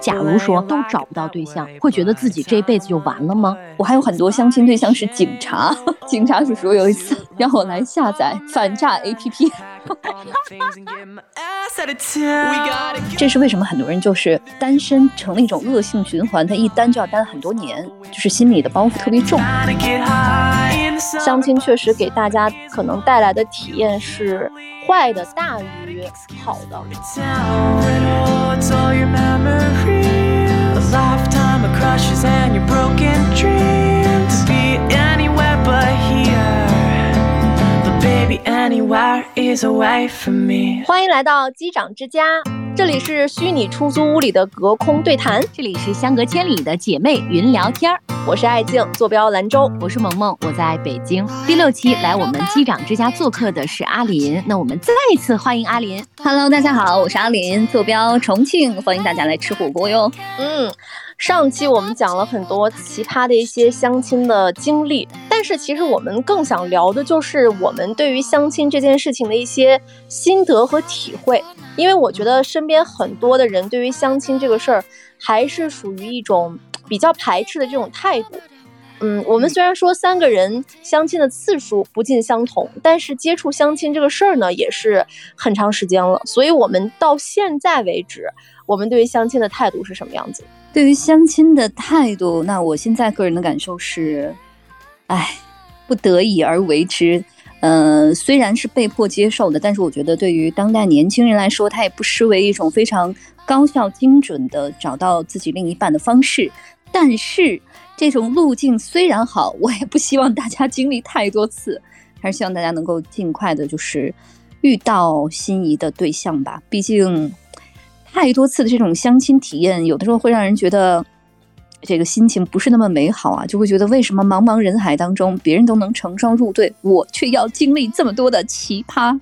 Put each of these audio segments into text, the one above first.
假如说都找不到对象，会觉得自己这辈子就完了吗？我还有很多相亲对象是警察，警察叔叔有一次 让我来下载反诈 APP。这是为什么很多人就是单身成了一种恶性循环？他一单就要单很多年，就是心里的包袱特别重。相亲确实给大家可能带来的体验是坏的大于好的。欢迎来到机长之家，这里是虚拟出租屋里的隔空对谈，这里是相隔千里的姐妹云聊天儿。我是爱静，坐标兰州；我是萌萌，我在北京。第六期来我们机长之家做客的是阿林，那我们再次欢迎阿林。Hello，大家好，我是阿林，坐标重庆，欢迎大家来吃火锅哟。嗯。上期我们讲了很多奇葩的一些相亲的经历，但是其实我们更想聊的就是我们对于相亲这件事情的一些心得和体会。因为我觉得身边很多的人对于相亲这个事儿还是属于一种比较排斥的这种态度。嗯，我们虽然说三个人相亲的次数不尽相同，但是接触相亲这个事儿呢也是很长时间了，所以我们到现在为止，我们对于相亲的态度是什么样子？对于相亲的态度，那我现在个人的感受是，哎，不得已而为之。呃，虽然是被迫接受的，但是我觉得对于当代年轻人来说，它也不失为一种非常高效、精准的找到自己另一半的方式。但是这种路径虽然好，我也不希望大家经历太多次，还是希望大家能够尽快的，就是遇到心仪的对象吧。毕竟。太多次的这种相亲体验，有的时候会让人觉得这个心情不是那么美好啊，就会觉得为什么茫茫人海当中，别人都能成双入对，我却要经历这么多的奇葩？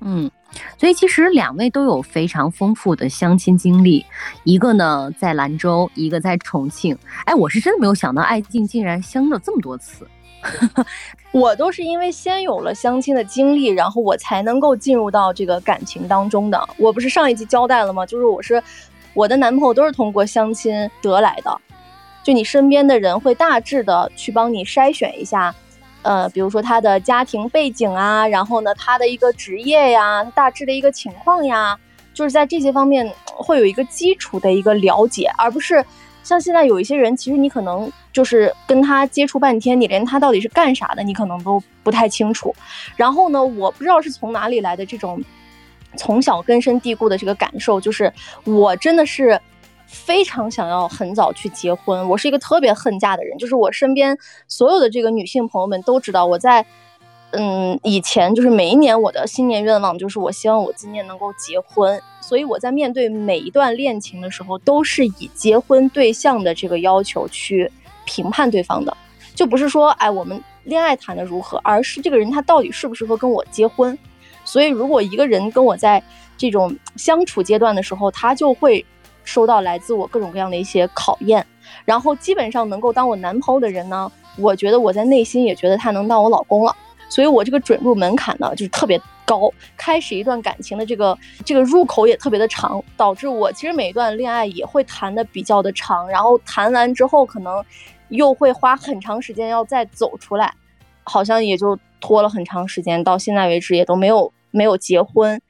嗯，所以其实两位都有非常丰富的相亲经历，一个呢在兰州，一个在重庆。哎，我是真的没有想到，爱静竟然相了这么多次。我都是因为先有了相亲的经历，然后我才能够进入到这个感情当中的。我不是上一集交代了吗？就是我是我的男朋友都是通过相亲得来的。就你身边的人会大致的去帮你筛选一下，呃，比如说他的家庭背景啊，然后呢他的一个职业呀，大致的一个情况呀，就是在这些方面会有一个基础的一个了解，而不是。像现在有一些人，其实你可能就是跟他接触半天，你连他到底是干啥的，你可能都不太清楚。然后呢，我不知道是从哪里来的这种从小根深蒂固的这个感受，就是我真的是非常想要很早去结婚。我是一个特别恨嫁的人，就是我身边所有的这个女性朋友们都知道，我在嗯以前就是每一年我的新年愿望就是我希望我今年能够结婚。所以我在面对每一段恋情的时候，都是以结婚对象的这个要求去评判对方的，就不是说哎我们恋爱谈的如何，而是这个人他到底适不适合跟我结婚。所以如果一个人跟我在这种相处阶段的时候，他就会收到来自我各种各样的一些考验，然后基本上能够当我男朋友的人呢，我觉得我在内心也觉得他能当我老公了。所以我这个准入门槛呢，就是特别。高开始一段感情的这个这个入口也特别的长，导致我其实每一段恋爱也会谈的比较的长，然后谈完之后可能又会花很长时间要再走出来，好像也就拖了很长时间，到现在为止也都没有没有结婚。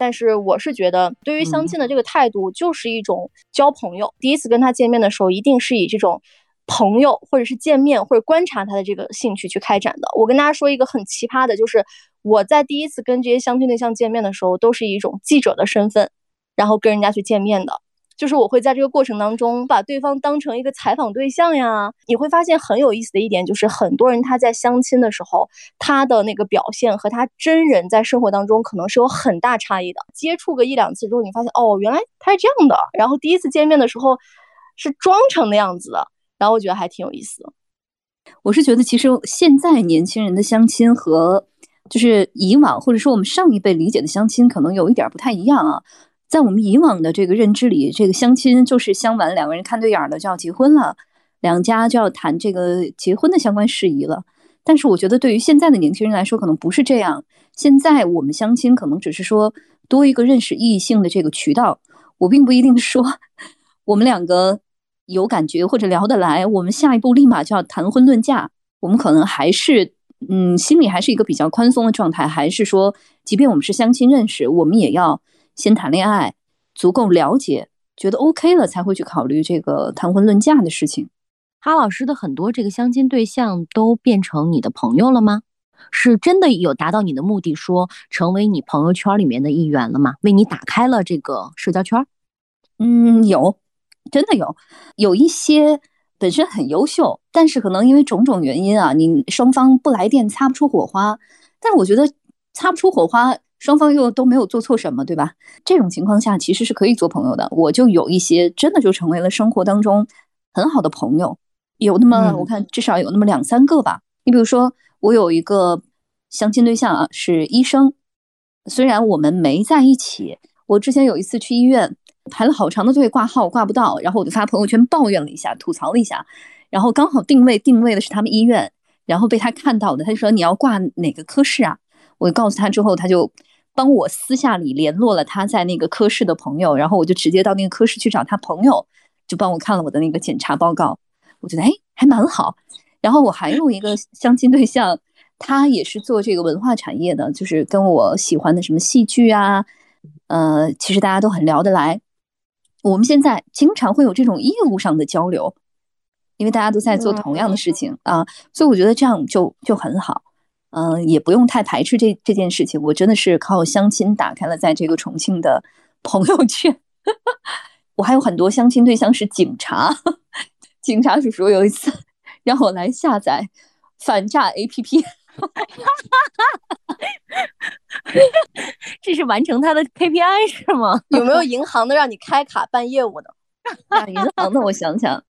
但是我是觉得，对于相亲的这个态度就是一种交朋友，第一次跟他见面的时候，一定是以这种朋友或者是见面或者观察他的这个兴趣去开展的。我跟大家说一个很奇葩的，就是。我在第一次跟这些相亲对象见面的时候，都是以一种记者的身份，然后跟人家去见面的。就是我会在这个过程当中把对方当成一个采访对象呀。你会发现很有意思的一点，就是很多人他在相亲的时候，他的那个表现和他真人在生活当中可能是有很大差异的。接触个一两次之后，你发现哦，原来他是这样的。然后第一次见面的时候是装成那样子的，然后我觉得还挺有意思的。我是觉得，其实现在年轻人的相亲和就是以往或者说我们上一辈理解的相亲，可能有一点不太一样啊。在我们以往的这个认知里，这个相亲就是相完两个人看对眼了就要结婚了，两家就要谈这个结婚的相关事宜了。但是我觉得对于现在的年轻人来说，可能不是这样。现在我们相亲可能只是说多一个认识异性的这个渠道。我并不一定说我们两个有感觉或者聊得来，我们下一步立马就要谈婚论嫁。我们可能还是嗯，心里还是一个比较宽松的状态，还是说，即便我们是相亲认识，我们也要先谈恋爱，足够了解，觉得 OK 了，才会去考虑这个谈婚论嫁的事情。哈老师的很多这个相亲对象都变成你的朋友了吗？是真的有达到你的目的，说成为你朋友圈里面的一员了吗？为你打开了这个社交圈？嗯，有，真的有，有一些本身很优秀，但是可能因为种种原因啊，你双方不来电，擦不出火花。但是我觉得擦不出火花，双方又都没有做错什么，对吧？这种情况下其实是可以做朋友的。我就有一些真的就成为了生活当中很好的朋友。有那么，我看至少有那么两三个吧。你比如说，我有一个相亲对象啊，是医生。虽然我们没在一起，我之前有一次去医院排了好长的队挂号挂不到，然后我就发朋友圈抱怨了一下，吐槽了一下。然后刚好定位定位的是他们医院，然后被他看到的，他就说你要挂哪个科室啊？我告诉他之后，他就帮我私下里联络了他在那个科室的朋友，然后我就直接到那个科室去找他朋友，就帮我看了我的那个检查报告。我觉得哎，还蛮好。然后我还有一个相亲对象，他也是做这个文化产业的，就是跟我喜欢的什么戏剧啊，呃，其实大家都很聊得来。我们现在经常会有这种业务上的交流，因为大家都在做同样的事情啊，所以我觉得这样就就很好。嗯，也不用太排斥这这件事情。我真的是靠相亲打开了在这个重庆的 朋友圈。我还有很多相亲对象是警察。警察叔叔有一次让我来下载反诈 APP，这是完成他的 KPI 是吗？有没有银行的让你开卡办业务的？银行的我想想，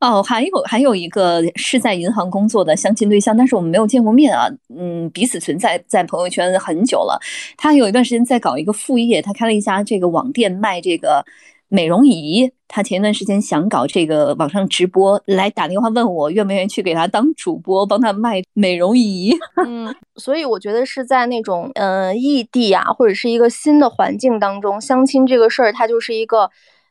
哦，还有还有一个是在银行工作的相亲对象，但是我们没有见过面啊，嗯，彼此存在在朋友圈很久了。他有一段时间在搞一个副业，他开了一家这个网店卖这个。美容仪，他前一段时间想搞这个网上直播，来打电话问我愿不愿意去给他当主播，帮他卖美容仪。嗯，所以我觉得是在那种嗯异地啊，或者是一个新的环境当中，相亲这个事儿，它就是一个。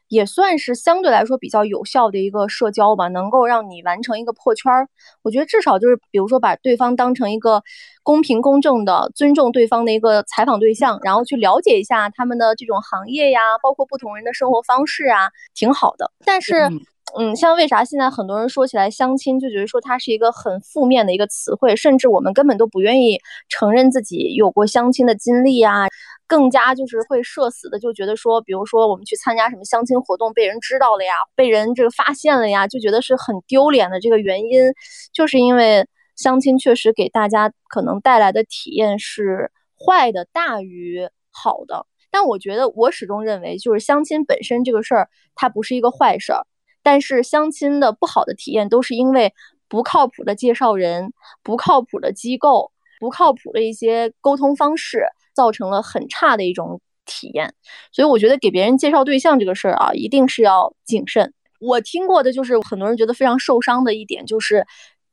也算是相对来说比较有效的一个社交吧，能够让你完成一个破圈儿。我觉得至少就是，比如说把对方当成一个公平公正的、尊重对方的一个采访对象，然后去了解一下他们的这种行业呀，包括不同人的生活方式啊，挺好的。但是，嗯，像为啥现在很多人说起来相亲就觉得说它是一个很负面的一个词汇，甚至我们根本都不愿意承认自己有过相亲的经历啊。更加就是会社死的，就觉得说，比如说我们去参加什么相亲活动，被人知道了呀，被人这个发现了呀，就觉得是很丢脸的。这个原因，就是因为相亲确实给大家可能带来的体验是坏的大于好的。但我觉得，我始终认为，就是相亲本身这个事儿，它不是一个坏事儿。但是相亲的不好的体验，都是因为不靠谱的介绍人、不靠谱的机构、不靠谱的一些沟通方式。造成了很差的一种体验，所以我觉得给别人介绍对象这个事儿啊，一定是要谨慎。我听过的就是很多人觉得非常受伤的一点，就是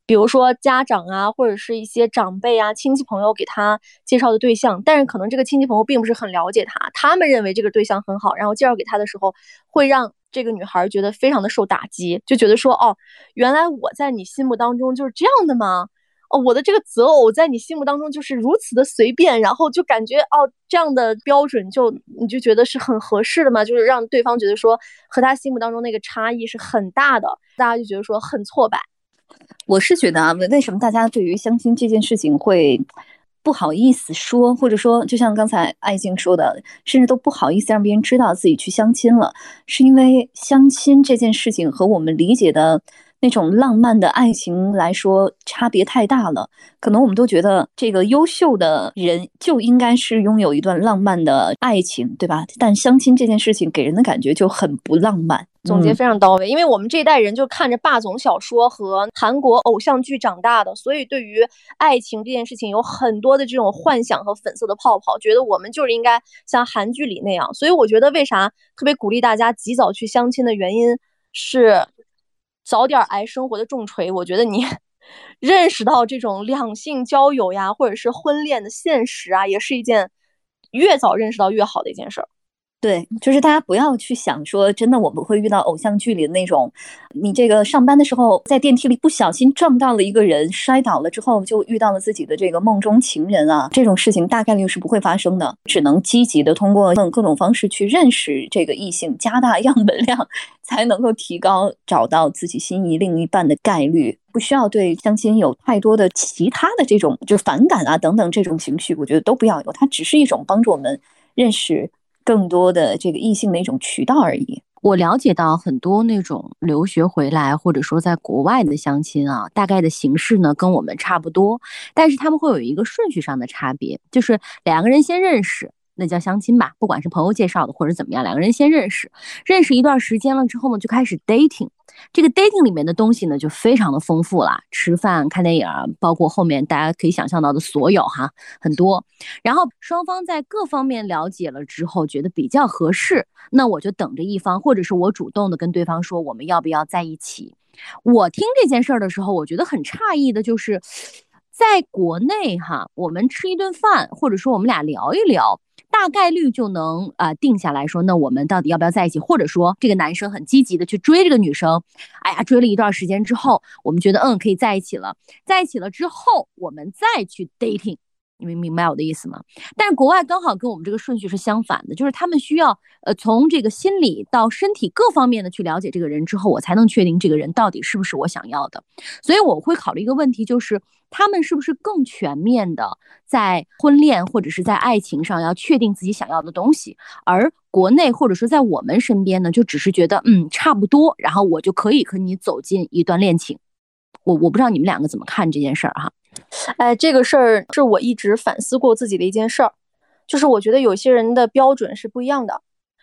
比如说家长啊，或者是一些长辈啊、亲戚朋友给他介绍的对象，但是可能这个亲戚朋友并不是很了解他，他们认为这个对象很好，然后介绍给他的时候，会让这个女孩觉得非常的受打击，就觉得说哦，原来我在你心目当中就是这样的吗？哦，我的这个择偶在你心目当中就是如此的随便，然后就感觉哦，这样的标准就你就觉得是很合适的嘛，就是让对方觉得说和他心目当中那个差异是很大的，大家就觉得说很挫败。我是觉得啊，为什么大家对于相亲这件事情会不好意思说，或者说就像刚才爱静说的，甚至都不好意思让别人知道自己去相亲了，是因为相亲这件事情和我们理解的。那种浪漫的爱情来说，差别太大了。可能我们都觉得这个优秀的人就应该是拥有一段浪漫的爱情，对吧？但相亲这件事情给人的感觉就很不浪漫。总结非常到位，因为我们这一代人就看着霸总小说和韩国偶像剧长大的，所以对于爱情这件事情有很多的这种幻想和粉色的泡泡，觉得我们就是应该像韩剧里那样。所以我觉得为啥特别鼓励大家及早去相亲的原因是。早点挨生活的重锤，我觉得你 认识到这种两性交友呀，或者是婚恋的现实啊，也是一件越早认识到越好的一件事儿。对，就是大家不要去想说，真的我们会遇到偶像剧里的那种，你这个上班的时候在电梯里不小心撞到了一个人，摔倒了之后就遇到了自己的这个梦中情人啊，这种事情大概率是不会发生的，只能积极的通过各种方式去认识这个异性，加大样本量，才能够提高找到自己心仪另一半的概率。不需要对相亲有太多的其他的这种就反感啊等等这种情绪，我觉得都不要有，它只是一种帮助我们认识。更多的这个异性的一种渠道而已。我了解到很多那种留学回来或者说在国外的相亲啊，大概的形式呢跟我们差不多，但是他们会有一个顺序上的差别，就是两个人先认识。那叫相亲吧，不管是朋友介绍的或者怎么样，两个人先认识，认识一段时间了之后呢，就开始 dating。这个 dating 里面的东西呢，就非常的丰富了，吃饭、看电影，包括后面大家可以想象到的所有哈，很多。然后双方在各方面了解了之后，觉得比较合适，那我就等着一方，或者是我主动的跟对方说我们要不要在一起。我听这件事儿的时候，我觉得很诧异的就是，在国内哈，我们吃一顿饭，或者说我们俩聊一聊。大概率就能啊定下来说，那我们到底要不要在一起？或者说，这个男生很积极的去追这个女生，哎呀，追了一段时间之后，我们觉得嗯可以在一起了，在一起了之后，我们再去 dating。你们明白我的意思吗？但是国外刚好跟我们这个顺序是相反的，就是他们需要呃从这个心理到身体各方面的去了解这个人之后，我才能确定这个人到底是不是我想要的。所以我会考虑一个问题，就是他们是不是更全面的在婚恋或者是在爱情上要确定自己想要的东西，而国内或者说在我们身边呢，就只是觉得嗯差不多，然后我就可以和你走进一段恋情。我我不知道你们两个怎么看这件事儿哈。哎，这个事儿是我一直反思过自己的一件事儿，就是我觉得有些人的标准是不一样的。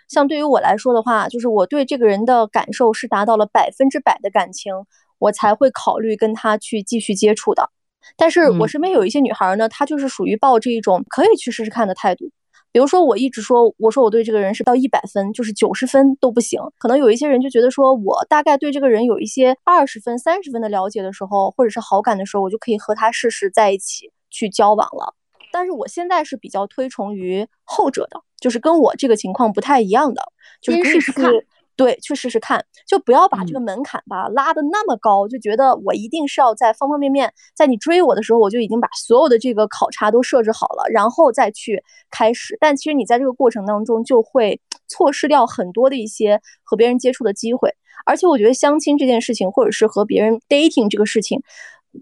像对于我来说的话，就是我对这个人的感受是达到了百分之百的感情，我才会考虑跟他去继续接触的。但是我身边有一些女孩呢，她就是属于抱着一种可以去试试看的态度。比如说，我一直说，我说我对这个人是到一百分，就是九十分都不行。可能有一些人就觉得说，我大概对这个人有一些二十分、三十分的了解的时候，或者是好感的时候，我就可以和他试试在一起去交往了。但是我现在是比较推崇于后者的，就是跟我这个情况不太一样的，就是可以试试看。对，去试试看，就不要把这个门槛吧拉的那么高，就觉得我一定是要在方方面面，在你追我的时候，我就已经把所有的这个考察都设置好了，然后再去开始。但其实你在这个过程当中就会错失掉很多的一些和别人接触的机会。而且我觉得相亲这件事情，或者是和别人 dating 这个事情，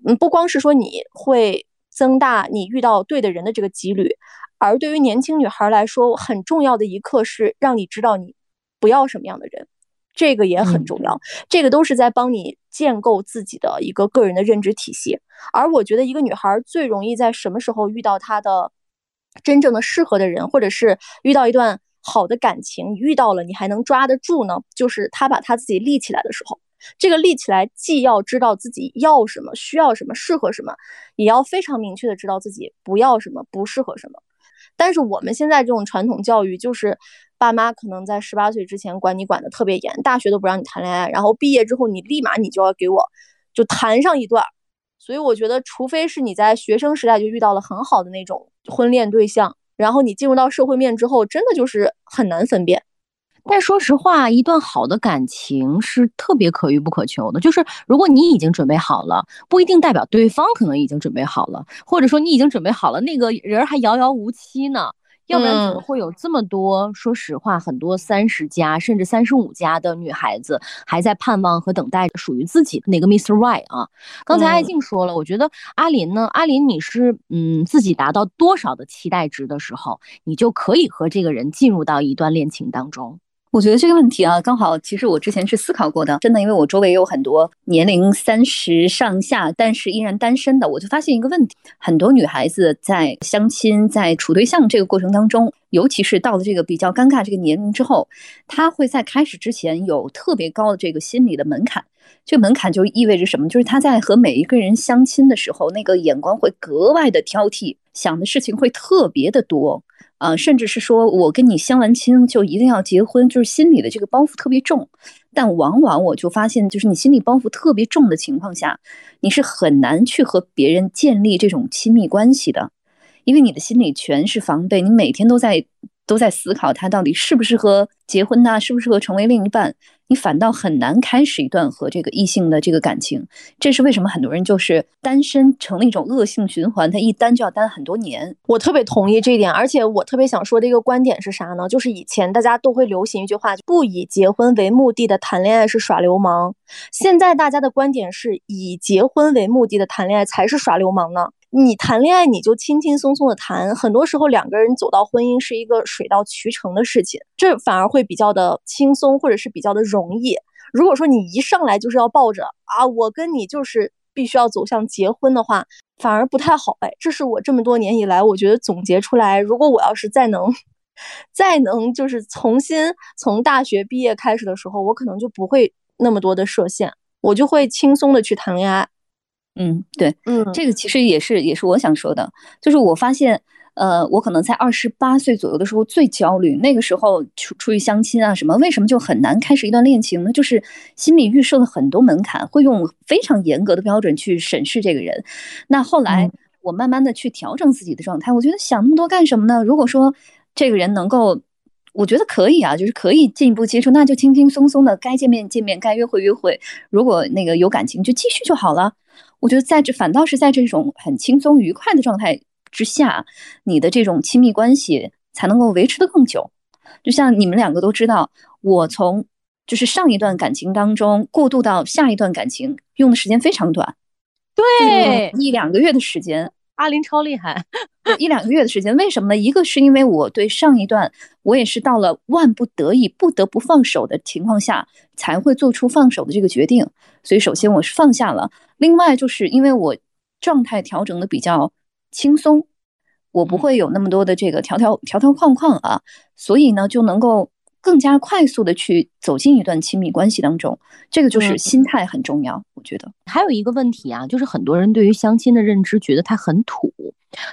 嗯，不光是说你会增大你遇到对的人的这个几率，而对于年轻女孩来说，很重要的一刻是让你知道你。不要什么样的人，这个也很重要。这个都是在帮你建构自己的一个个人的认知体系。而我觉得，一个女孩最容易在什么时候遇到她的真正的适合的人，或者是遇到一段好的感情，遇到了你还能抓得住呢？就是她把她自己立起来的时候。这个立起来，既要知道自己要什么、需要什么、适合什么，也要非常明确的知道自己不要什么、不适合什么。但是我们现在这种传统教育就是。爸妈可能在十八岁之前管你管的特别严，大学都不让你谈恋爱，然后毕业之后你立马你就要给我就谈上一段，所以我觉得，除非是你在学生时代就遇到了很好的那种婚恋对象，然后你进入到社会面之后，真的就是很难分辨。但说实话，一段好的感情是特别可遇不可求的，就是如果你已经准备好了，不一定代表对方可能已经准备好了，或者说你已经准备好了，那个人还遥遥无期呢。要不然怎么会有这么多？说实话，很多三十加甚至三十五加的女孩子还在盼望和等待属于自己的那个 Mr. Right 啊。刚才艾静说了，我觉得阿林呢，阿林你是嗯自己达到多少的期待值的时候，你就可以和这个人进入到一段恋情当中。我觉得这个问题啊，刚好其实我之前是思考过的，真的，因为我周围有很多年龄三十上下，但是依然单身的，我就发现一个问题：很多女孩子在相亲、在处对象这个过程当中，尤其是到了这个比较尴尬这个年龄之后，她会在开始之前有特别高的这个心理的门槛。这个门槛就意味着什么？就是她在和每一个人相亲的时候，那个眼光会格外的挑剔，想的事情会特别的多。啊，甚至是说我跟你相完亲就一定要结婚，就是心里的这个包袱特别重。但往往我就发现，就是你心里包袱特别重的情况下，你是很难去和别人建立这种亲密关系的，因为你的心里全是防备，你每天都在。都在思考他到底适不适合结婚呐，适不适合成为另一半。你反倒很难开始一段和这个异性的这个感情，这是为什么很多人就是单身成了一种恶性循环，他一单就要单很多年。我特别同意这一点，而且我特别想说的一个观点是啥呢？就是以前大家都会流行一句话，不以结婚为目的的谈恋爱是耍流氓。现在大家的观点是以结婚为目的的谈恋爱才是耍流氓呢。你谈恋爱你就轻轻松松的谈，很多时候两个人走到婚姻是一个水到渠成的事情，这反而会比较的轻松，或者是比较的容易。如果说你一上来就是要抱着啊，我跟你就是必须要走向结婚的话，反而不太好哎。这是我这么多年以来我觉得总结出来，如果我要是再能，再能就是重新从大学毕业开始的时候，我可能就不会那么多的设限，我就会轻松的去谈恋爱。嗯，对，嗯，这个其实也是也是我想说的，就是我发现，呃，我可能在二十八岁左右的时候最焦虑，那个时候出出去相亲啊什么，为什么就很难开始一段恋情呢？就是心理预设了很多门槛，会用非常严格的标准去审视这个人。那后来我慢慢的去调整自己的状态，我觉得想那么多干什么呢？如果说这个人能够，我觉得可以啊，就是可以进一步接触，那就轻轻松松的该见面见面，该约会约会，如果那个有感情就继续就好了。我觉得在这反倒是在这种很轻松愉快的状态之下，你的这种亲密关系才能够维持的更久。就像你们两个都知道，我从就是上一段感情当中过渡到下一段感情用的时间非常短，对，一两个月的时间。阿林超厉害，一两个月的时间，为什么呢？一个是因为我对上一段，我也是到了万不得已不得不放手的情况下，才会做出放手的这个决定。所以首先我是放下了，另外就是因为我状态调整的比较轻松，我不会有那么多的这个条条条条框框啊，所以呢就能够。更加快速的去走进一段亲密关系当中，这个就是心态很重要。我觉得还有一个问题啊，就是很多人对于相亲的认知觉得它很土。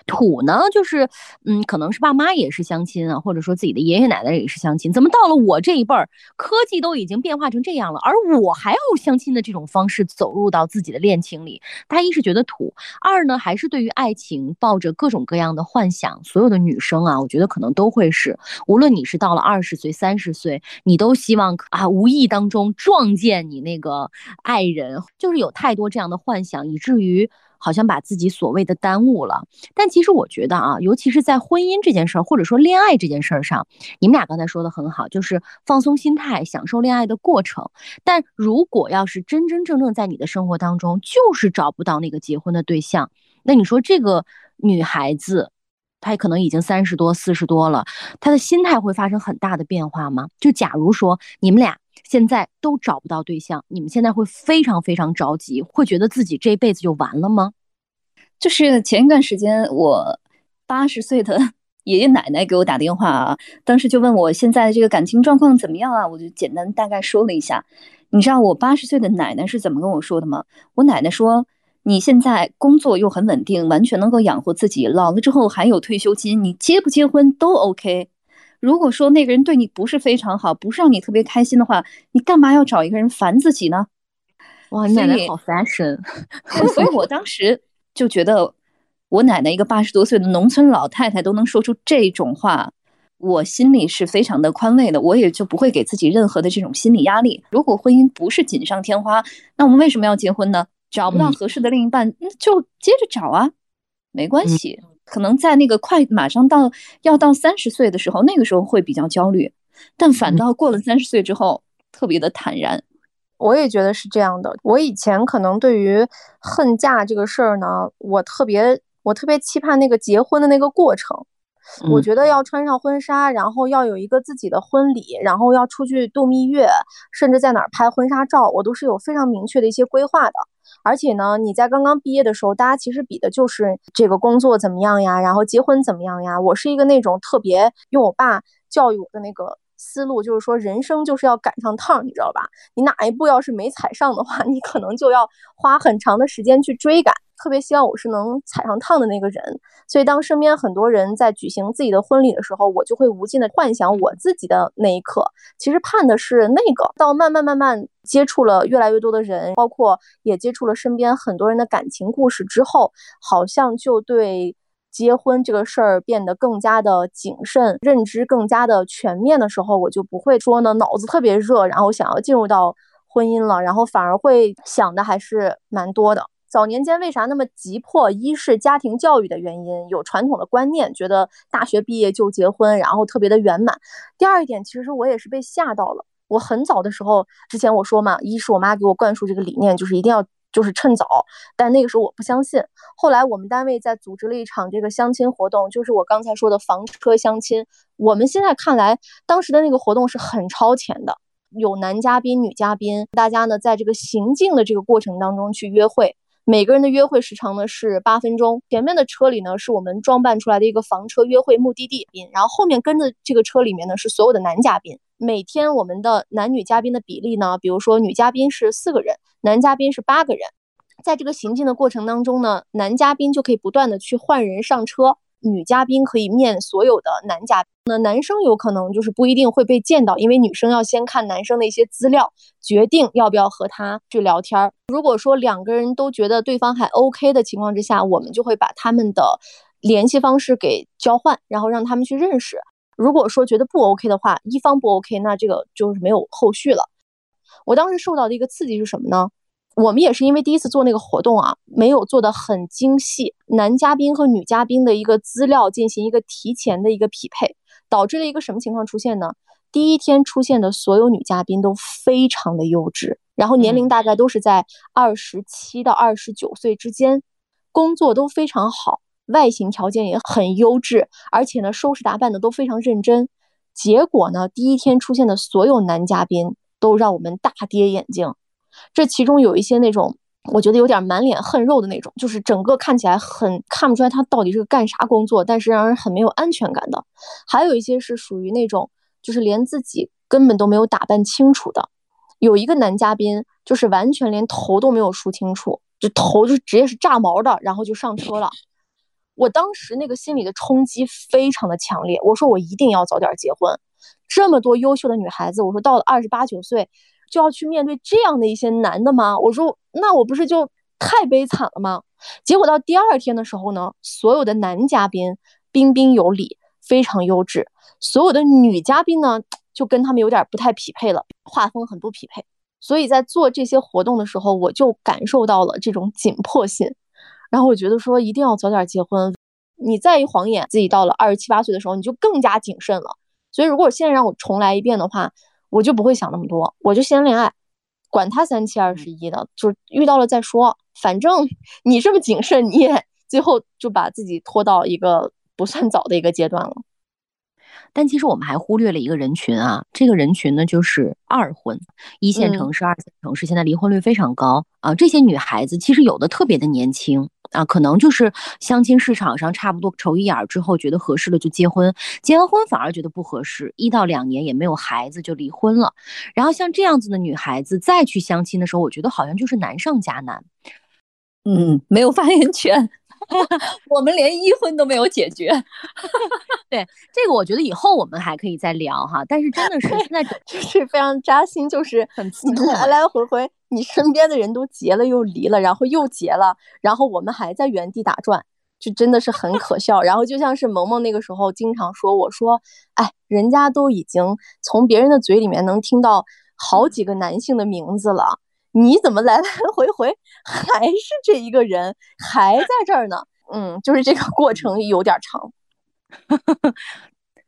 土呢，就是嗯，可能是爸妈也是相亲啊，或者说自己的爷爷奶奶也是相亲。怎么到了我这一辈儿，科技都已经变化成这样了，而我还要相亲的这种方式走入到自己的恋情里？他一是觉得土，二呢还是对于爱情抱着各种各样的幻想。所有的女生啊，我觉得可能都会是，无论你是到了二十岁、三十岁，你都希望啊无意当中撞见你那个爱人，就是有太多这样的幻想，以至于。好像把自己所谓的耽误了，但其实我觉得啊，尤其是在婚姻这件事儿，或者说恋爱这件事儿上，你们俩刚才说的很好，就是放松心态，享受恋爱的过程。但如果要是真真正正在你的生活当中，就是找不到那个结婚的对象，那你说这个女孩子，他可能已经三十多、四十多了，他的心态会发生很大的变化吗？就假如说你们俩。现在都找不到对象，你们现在会非常非常着急，会觉得自己这辈子就完了吗？就是前一段时间，我八十岁的 爷爷奶奶给我打电话啊，当时就问我现在这个感情状况怎么样啊，我就简单大概说了一下。你知道我八十岁的奶奶是怎么跟我说的吗？我奶奶说：“你现在工作又很稳定，完全能够养活自己，老了之后还有退休金，你结不结婚都 OK。”如果说那个人对你不是非常好，不是让你特别开心的话，你干嘛要找一个人烦自己呢？哇，你奶奶好 fashion，所以我当时就觉得，我奶奶一个八十多岁的农村老太太都能说出这种话，我心里是非常的宽慰的，我也就不会给自己任何的这种心理压力。如果婚姻不是锦上添花，那我们为什么要结婚呢？找不到合适的另一半，那就接着找啊，没关系。可能在那个快马上到要到三十岁的时候，那个时候会比较焦虑，但反倒过了三十岁之后，特别的坦然。我也觉得是这样的。我以前可能对于恨嫁这个事儿呢，我特别我特别期盼那个结婚的那个过程。我觉得要穿上婚纱，然后要有一个自己的婚礼，然后要出去度蜜月，甚至在哪儿拍婚纱照，我都是有非常明确的一些规划的。而且呢，你在刚刚毕业的时候，大家其实比的就是这个工作怎么样呀，然后结婚怎么样呀。我是一个那种特别用我爸教育我的那个思路，就是说人生就是要赶上趟，你知道吧？你哪一步要是没踩上的话，你可能就要花很长的时间去追赶。特别希望我是能踩上趟的那个人，所以当身边很多人在举行自己的婚礼的时候，我就会无尽的幻想我自己的那一刻。其实盼的是那个，到慢慢慢慢接触了越来越多的人，包括也接触了身边很多人的感情故事之后，好像就对结婚这个事儿变得更加的谨慎，认知更加的全面的时候，我就不会说呢脑子特别热，然后想要进入到婚姻了，然后反而会想的还是蛮多的。早年间为啥那么急迫？一是家庭教育的原因，有传统的观念，觉得大学毕业就结婚，然后特别的圆满。第二一点，其实我也是被吓到了。我很早的时候，之前我说嘛，一是我妈给我灌输这个理念，就是一定要。就是趁早，但那个时候我不相信。后来我们单位在组织了一场这个相亲活动，就是我刚才说的房车相亲。我们现在看来，当时的那个活动是很超前的，有男嘉宾、女嘉宾，大家呢在这个行进的这个过程当中去约会，每个人的约会时长呢是八分钟。前面的车里呢是我们装扮出来的一个房车约会目的地，然后后面跟着这个车里面呢是所有的男嘉宾。每天我们的男女嘉宾的比例呢，比如说女嘉宾是四个人。男嘉宾是八个人，在这个行进的过程当中呢，男嘉宾就可以不断的去换人上车，女嘉宾可以面所有的男嘉宾。那男生有可能就是不一定会被见到，因为女生要先看男生的一些资料，决定要不要和他去聊天。如果说两个人都觉得对方还 OK 的情况之下，我们就会把他们的联系方式给交换，然后让他们去认识。如果说觉得不 OK 的话，一方不 OK，那这个就是没有后续了。我当时受到的一个刺激是什么呢？我们也是因为第一次做那个活动啊，没有做的很精细，男嘉宾和女嘉宾的一个资料进行一个提前的一个匹配，导致了一个什么情况出现呢？第一天出现的所有女嘉宾都非常的优质，然后年龄大概都是在二十七到二十九岁之间，工作都非常好，外形条件也很优质，而且呢收拾打扮的都非常认真。结果呢，第一天出现的所有男嘉宾。都让我们大跌眼镜，这其中有一些那种，我觉得有点满脸横肉的那种，就是整个看起来很看不出来他到底是干啥工作，但是让人很没有安全感的。还有一些是属于那种，就是连自己根本都没有打扮清楚的。有一个男嘉宾，就是完全连头都没有梳清楚，就头就直接是炸毛的，然后就上车了。我当时那个心里的冲击非常的强烈，我说我一定要早点结婚。这么多优秀的女孩子，我说到了二十八九岁就要去面对这样的一些男的吗？我说那我不是就太悲惨了吗？结果到第二天的时候呢，所有的男嘉宾彬彬有礼，非常优质；所有的女嘉宾呢，就跟他们有点不太匹配了，画风很不匹配。所以在做这些活动的时候，我就感受到了这种紧迫性，然后我觉得说一定要早点结婚。你再一晃眼，自己到了二十七八岁的时候，你就更加谨慎了。所以，如果现在让我重来一遍的话，我就不会想那么多，我就先恋爱，管他三七二十一的，就是遇到了再说。反正你这么谨慎，你也最后就把自己拖到一个不算早的一个阶段了。但其实我们还忽略了一个人群啊，这个人群呢就是二婚，一线城市、二线城市现在离婚率非常高啊。这些女孩子其实有的特别的年轻啊，可能就是相亲市场上差不多瞅一眼之后觉得合适了就结婚，结完婚反而觉得不合适，一到两年也没有孩子就离婚了。然后像这样子的女孩子再去相亲的时候，我觉得好像就是难上加难，嗯，没有发言权。我们连一婚都没有解决，对这个我觉得以后我们还可以再聊哈。但是真的是现在就是非常扎心，就是很来来回回，你身边的人都结了又离了，然后又结了，然后我们还在原地打转，就真的是很可笑。然后就像是萌萌那个时候经常说，我说，哎，人家都已经从别人的嘴里面能听到好几个男性的名字了。你怎么来来回回还是这一个人，还在这儿呢？嗯，就是这个过程有点长。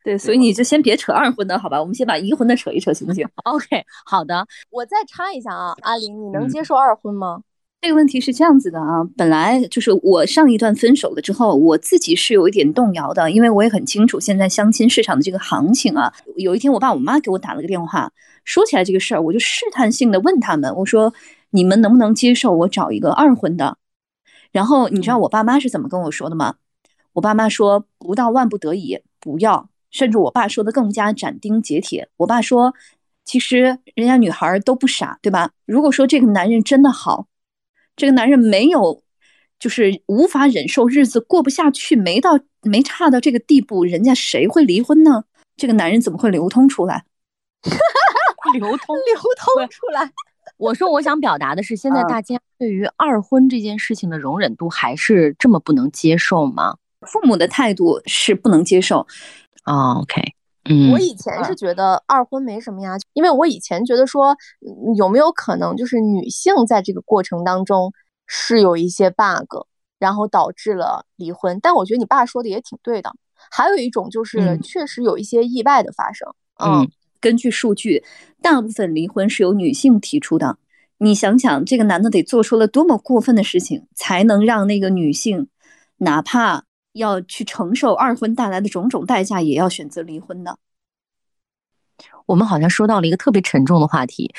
对，所以你就先别扯二婚的好吧，我们先把一婚的扯一扯，行不行？OK，好的。我再插一下啊，阿玲，你能接受二婚吗？这个问题是这样子的啊，本来就是我上一段分手了之后，我自己是有一点动摇的，因为我也很清楚现在相亲市场的这个行情啊。有一天，我爸我妈给我打了个电话。说起来这个事儿，我就试探性的问他们，我说你们能不能接受我找一个二婚的？然后你知道我爸妈是怎么跟我说的吗？我爸妈说不到万不得已不要，甚至我爸说的更加斩钉截铁。我爸说，其实人家女孩都不傻，对吧？如果说这个男人真的好，这个男人没有就是无法忍受日子过不下去，没到没差到这个地步，人家谁会离婚呢？这个男人怎么会流通出来？流通 流通出来。我说，我想表达的是，现在大家对于二婚这件事情的容忍度还是这么不能接受吗？父母的态度是不能接受。哦，OK，嗯，我以前是觉得二婚没什么呀，因为我以前觉得说有没有可能就是女性在这个过程当中是有一些 bug，然后导致了离婚。但我觉得你爸说的也挺对的。还有一种就是确实有一些意外的发生。嗯，根据数据，大部分离婚是由女性提出的。你想想，这个男的得做出了多么过分的事情，才能让那个女性，哪怕要去承受二婚带来的种种代价，也要选择离婚呢？我们好像说到了一个特别沉重的话题，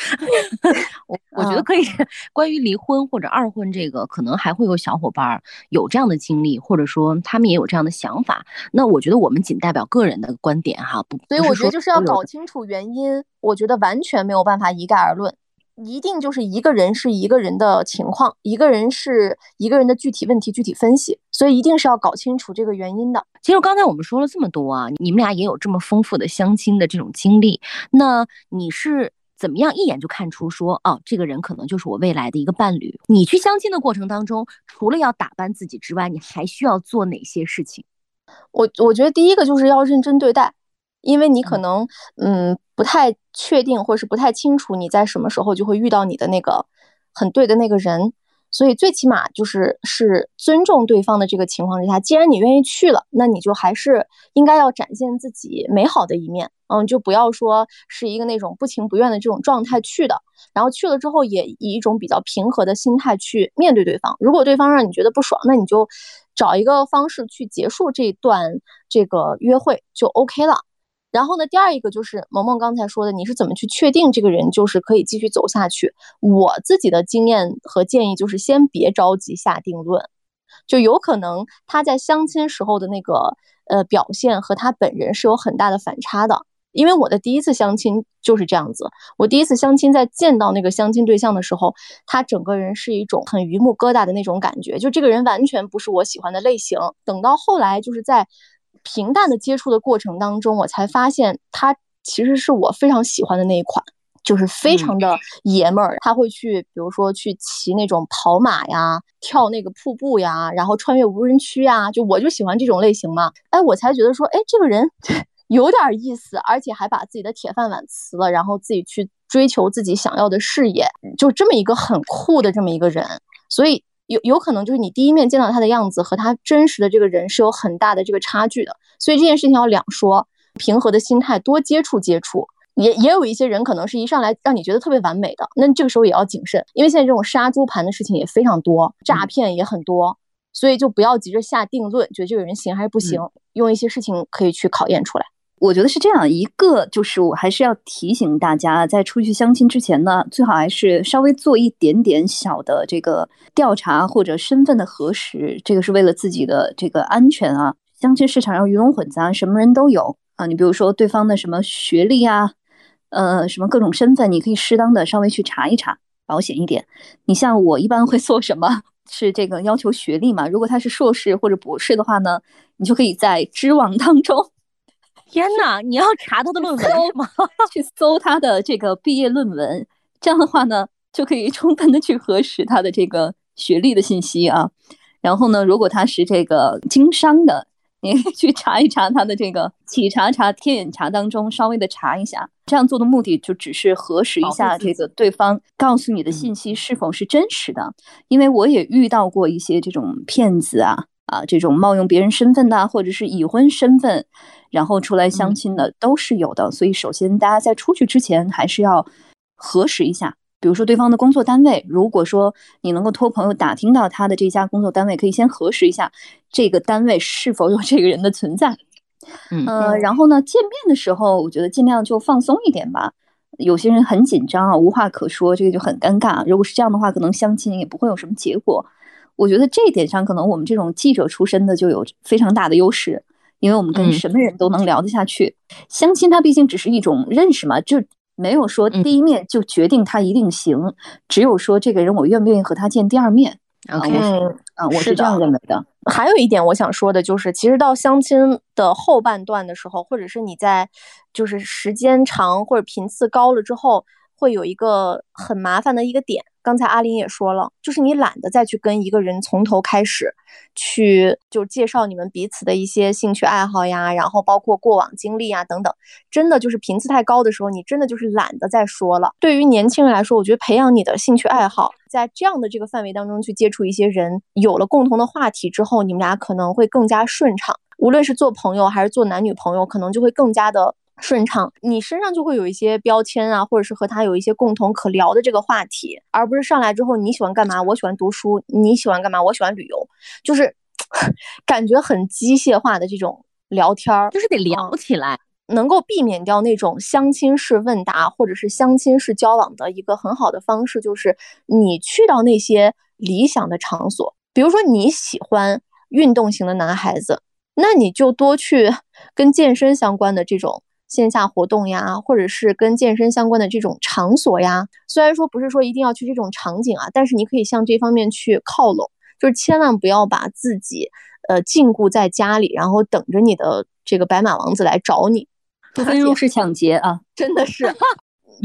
我我觉得可以关于离婚或者二婚这个，可能还会有小伙伴有这样的经历，或者说他们也有这样的想法。那我觉得我们仅代表个人的观点哈，不，所以我觉得就是要搞清楚原因。我觉得完全没有办法一概而论。一定就是一个人是一个人的情况，一个人是一个人的具体问题具体分析，所以一定是要搞清楚这个原因的。其实刚才我们说了这么多啊，你们俩也有这么丰富的相亲的这种经历，那你是怎么样一眼就看出说，哦，这个人可能就是我未来的一个伴侣？你去相亲的过程当中，除了要打扮自己之外，你还需要做哪些事情？我我觉得第一个就是要认真对待。因为你可能，嗯，不太确定，或是不太清楚你在什么时候就会遇到你的那个很对的那个人，所以最起码就是是尊重对方的这个情况之下，既然你愿意去了，那你就还是应该要展现自己美好的一面，嗯，就不要说是一个那种不情不愿的这种状态去的，然后去了之后也以一种比较平和的心态去面对对方。如果对方让你觉得不爽，那你就找一个方式去结束这段这个约会就 OK 了。然后呢，第二一个就是萌萌刚才说的，你是怎么去确定这个人就是可以继续走下去？我自己的经验和建议就是先别着急下定论，就有可能他在相亲时候的那个呃表现和他本人是有很大的反差的。因为我的第一次相亲就是这样子，我第一次相亲在见到那个相亲对象的时候，他整个人是一种很榆木疙瘩的那种感觉，就这个人完全不是我喜欢的类型。等到后来就是在。平淡的接触的过程当中，我才发现他其实是我非常喜欢的那一款，就是非常的爷们儿。他会去，比如说去骑那种跑马呀，跳那个瀑布呀，然后穿越无人区呀，就我就喜欢这种类型嘛。哎，我才觉得说，哎，这个人 有点意思，而且还把自己的铁饭碗辞了，然后自己去追求自己想要的事业，就这么一个很酷的这么一个人，所以。有有可能就是你第一面见到他的样子和他真实的这个人是有很大的这个差距的，所以这件事情要两说，平和的心态多接触接触，也也有一些人可能是一上来让你觉得特别完美的，那这个时候也要谨慎，因为现在这种杀猪盘的事情也非常多，诈骗也很多，所以就不要急着下定论，觉得这个人行还是不行，用一些事情可以去考验出来。我觉得是这样一个，就是我还是要提醒大家，在出去相亲之前呢，最好还是稍微做一点点小的这个调查或者身份的核实，这个是为了自己的这个安全啊。相亲市场上鱼龙混杂，什么人都有啊。你比如说对方的什么学历啊，呃，什么各种身份，你可以适当的稍微去查一查，保险一点。你像我一般会做什么？是这个要求学历嘛？如果他是硕士或者博士的话呢，你就可以在知网当中。天哪！你要查他的论文吗？去搜他的这个毕业论文，这样的话呢，就可以充分的去核实他的这个学历的信息啊。然后呢，如果他是这个经商的，你去查一查他的这个企查查、天眼查当中稍微的查一下。这样做的目的就只是核实一下这个对方告诉你的信息是否是真实的。因为我也遇到过一些这种骗子啊啊，这种冒用别人身份的，或者是已婚身份。然后出来相亲的都是有的，所以首先大家在出去之前还是要核实一下，比如说对方的工作单位，如果说你能够托朋友打听到他的这家工作单位，可以先核实一下这个单位是否有这个人的存在。嗯，然后呢，见面的时候我觉得尽量就放松一点吧，有些人很紧张啊，无话可说，这个就很尴尬。如果是这样的话，可能相亲也不会有什么结果。我觉得这一点上，可能我们这种记者出身的就有非常大的优势。因为我们跟什么人都能聊得下去，相亲它毕竟只是一种认识嘛，就没有说第一面就决定他一定行，只有说这个人我愿不愿意和他见第二面。OK，啊，我是这样认为的。还有一点我想说的就是，其实到相亲的后半段的时候，或者是你在就是时间长或者频次高了之后。会有一个很麻烦的一个点。刚才阿林也说了，就是你懒得再去跟一个人从头开始，去就介绍你们彼此的一些兴趣爱好呀，然后包括过往经历啊等等，真的就是频次太高的时候，你真的就是懒得再说了。对于年轻人来说，我觉得培养你的兴趣爱好，在这样的这个范围当中去接触一些人，有了共同的话题之后，你们俩可能会更加顺畅。无论是做朋友还是做男女朋友，可能就会更加的。顺畅，你身上就会有一些标签啊，或者是和他有一些共同可聊的这个话题，而不是上来之后你喜欢干嘛，我喜欢读书，你喜欢干嘛，我喜欢旅游，就是 感觉很机械化的这种聊天儿，就是得聊起来，能够避免掉那种相亲式问答或者是相亲式交往的一个很好的方式，就是你去到那些理想的场所，比如说你喜欢运动型的男孩子，那你就多去 跟健身相关的这种。线下活动呀，或者是跟健身相关的这种场所呀，虽然说不是说一定要去这种场景啊，但是你可以向这方面去靠拢，就是千万不要把自己呃禁锢在家里，然后等着你的这个白马王子来找你，除非入室抢劫啊！真的是，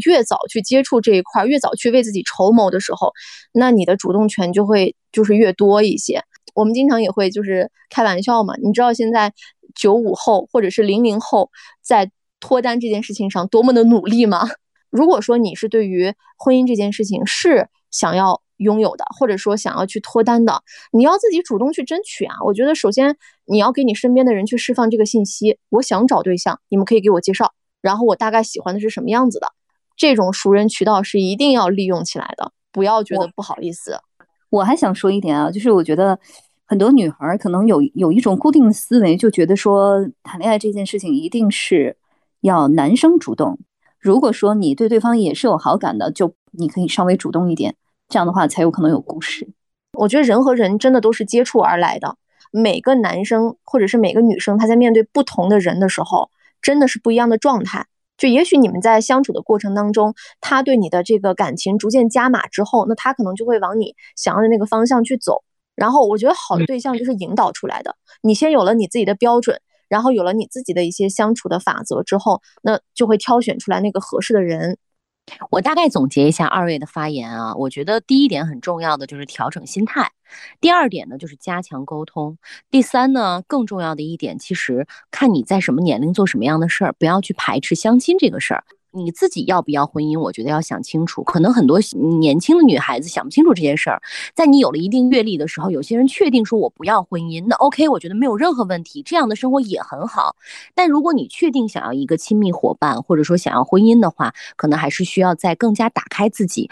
越早去接触这一块，越早去为自己筹谋的时候，那你的主动权就会就是越多一些。我们经常也会就是开玩笑嘛，你知道现在九五后或者是零零后在。脱单这件事情上多么的努力吗？如果说你是对于婚姻这件事情是想要拥有的，或者说想要去脱单的，你要自己主动去争取啊！我觉得首先你要给你身边的人去释放这个信息，我想找对象，你们可以给我介绍，然后我大概喜欢的是什么样子的，这种熟人渠道是一定要利用起来的，不要觉得不好意思。我还想说一点啊，就是我觉得很多女孩可能有有一种固定的思维，就觉得说谈恋爱这件事情一定是。要男生主动。如果说你对对方也是有好感的，就你可以稍微主动一点，这样的话才有可能有故事。我觉得人和人真的都是接触而来的，每个男生或者是每个女生，他在面对不同的人的时候，真的是不一样的状态。就也许你们在相处的过程当中，他对你的这个感情逐渐加码之后，那他可能就会往你想要的那个方向去走。然后我觉得好的对象就是引导出来的，你先有了你自己的标准。然后有了你自己的一些相处的法则之后，那就会挑选出来那个合适的人。我大概总结一下二位的发言啊，我觉得第一点很重要的就是调整心态，第二点呢就是加强沟通，第三呢更重要的一点，其实看你在什么年龄做什么样的事儿，不要去排斥相亲这个事儿。你自己要不要婚姻？我觉得要想清楚。可能很多年轻的女孩子想不清楚这件事儿。在你有了一定阅历的时候，有些人确定说我不要婚姻，那 OK，我觉得没有任何问题，这样的生活也很好。但如果你确定想要一个亲密伙伴，或者说想要婚姻的话，可能还是需要再更加打开自己。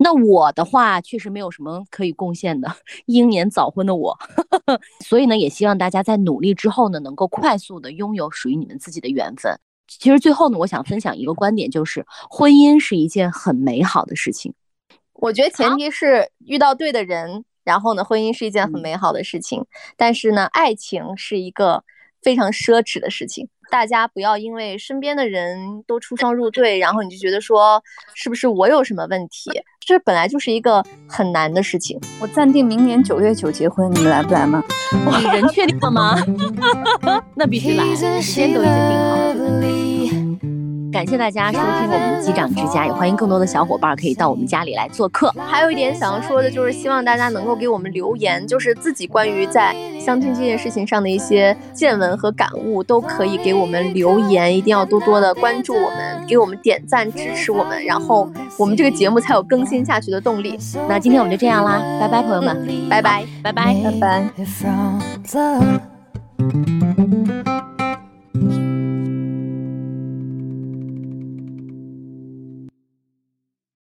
那我的话确实没有什么可以贡献的，英年早婚的我，所以呢，也希望大家在努力之后呢，能够快速的拥有属于你们自己的缘分。其实最后呢，我想分享一个观点，就是婚姻是一件很美好的事情。我觉得前提是遇到对的人，然后呢，婚姻是一件很美好的事情。但是呢，爱情是一个非常奢侈的事情。大家不要因为身边的人都出双入对，然后你就觉得说是不是我有什么问题？这本来就是一个很难的事情。我暂定明年九月九结婚，你们来不来吗？你人确定了吗？那必须来，时间都已经定好了。感谢大家收听我们的机长之家，也欢迎更多的小伙伴可以到我们家里来做客。还有一点想要说的就是，希望大家能够给我们留言，就是自己关于在相亲这件事情上的一些见闻和感悟，都可以给我们留言。一定要多多的关注我们，给我们点赞支持我们，然后我们这个节目才有更新下去的动力。那今天我们就这样啦，拜拜，朋友们，拜拜，拜拜，拜拜。